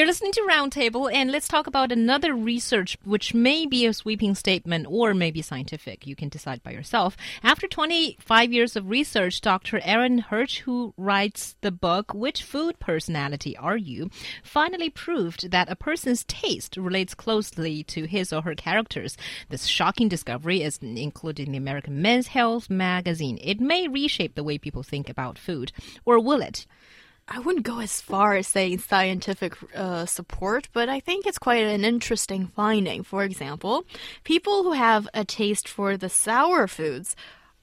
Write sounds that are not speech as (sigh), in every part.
You're listening to Roundtable, and let's talk about another research which may be a sweeping statement or maybe scientific. You can decide by yourself. After 25 years of research, Dr. Aaron Hirsch, who writes the book Which Food Personality Are You, finally proved that a person's taste relates closely to his or her characters. This shocking discovery is included in the American Men's Health magazine. It may reshape the way people think about food, or will it? I wouldn't go as far as saying scientific uh, support, but I think it's quite an interesting finding. For example, people who have a taste for the sour foods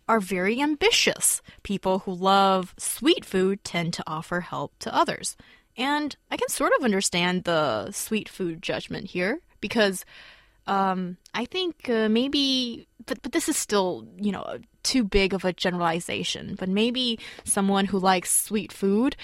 are very ambitious. People who love sweet food tend to offer help to others. And I can sort of understand the sweet food judgment here because um, I think uh, maybe, but, but this is still, you know, too big of a generalization. But maybe someone who likes sweet food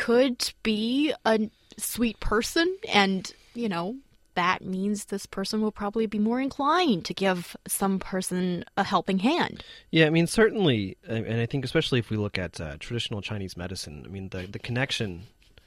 could be a sweet person and, you know, that means this person will probably be more inclined to give some person a helping hand. Yeah, I mean, certainly, and I think especially if we look at uh, traditional Chinese medicine, I mean, the, the connection,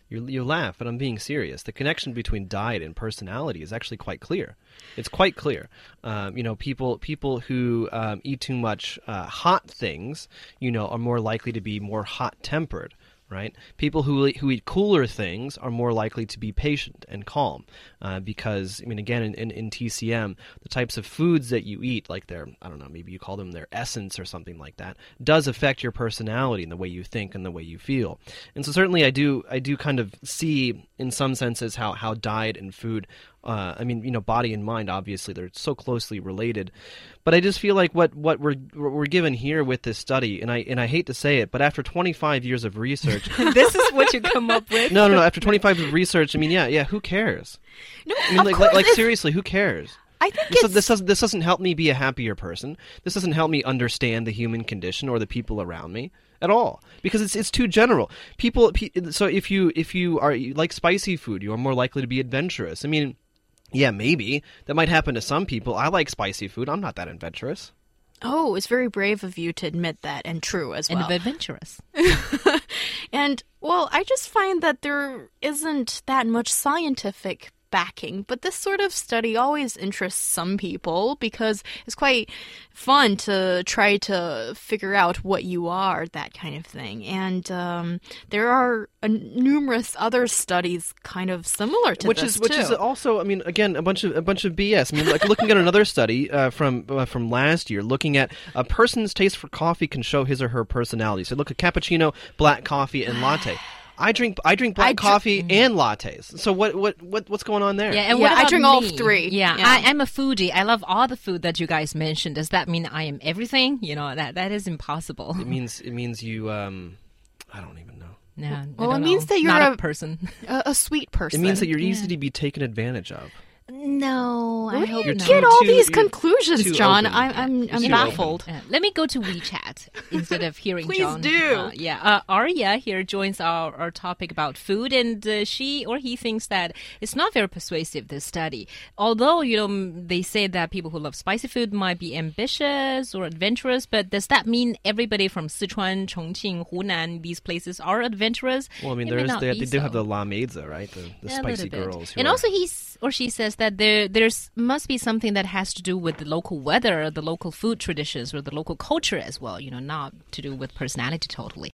you, you laugh, but I'm being serious. The connection between diet and personality is actually quite clear. It's quite clear. Um, you know, people people who um, eat too much uh, hot things, you know, are more likely to be more hot tempered right? People who who eat cooler things are more likely to be patient and calm, uh, because I mean, again, in, in, in, TCM, the types of foods that you eat, like their I don't know, maybe you call them their essence or something like that, does affect your personality and the way you think and the way you feel. And so certainly, I do I do kind of see in some senses how how diet and food uh, I mean, you know, body and mind obviously they're so closely related, but I just feel like what what we're what we're given here with this study, and I and I hate to say it, but after 25 years of research, (laughs) this is what you come up with. No, no, no. After 25 years of research, I mean, yeah, yeah. Who cares? No, I mean, like, like, like seriously, who cares? I think this, this, doesn't this doesn't help me be a happier person. This doesn't help me understand the human condition or the people around me at all because it's it's too general. People, so if you if you are you like spicy food, you are more likely to be adventurous. I mean, yeah, maybe. That might happen to some people. I like spicy food. I'm not that adventurous. Oh, it's very brave of you to admit that and true as well. And adventurous. (laughs) and, well, I just find that there isn't that much scientific backing. But this sort of study always interests some people because it's quite fun to try to figure out what you are, that kind of thing. And um, there are uh, numerous other studies kind of similar to which this is which too. is also, I mean, again, a bunch of a bunch of BS. I mean, like looking at another study uh, from uh, from last year, looking at a person's taste for coffee can show his or her personality. So look at cappuccino, black coffee, and latte. I drink I drink black I coffee dr- and lattes. So what what what what's going on there? Yeah, and yeah, I drink me? all three. Yeah, yeah. I, am a foodie. I love all the food that you guys mentioned. Does that mean I am everything? You know that that is impossible. It means it means you. Um, I don't even know. No, well, it means know. that you're Not a, person, (laughs) a, a, sweet person. It means that you're easy to be taken advantage of. No, Where I do you not. get all too- these conclusions, John? open. I'm I'm, I'm baffled. Uh, let me go to WeChat instead of hearing Please John. do. Uh, yeah, uh, Arya here joins our, our topic about food, and uh, she or he thinks that it's not very persuasive. This study, although you know they say that people who love spicy food might be ambitious or adventurous, but does that mean everybody from Sichuan, Chongqing, Hunan, these places are adventurous? Well, I mean, there is not they, be they do have the la meizi, right? The, the Yeah, spicy girls. And are- also, he's or she says that there there's must be something that has to do with the local weather, the local food traditions, or the local culture as well. You know, not to do with personality totally.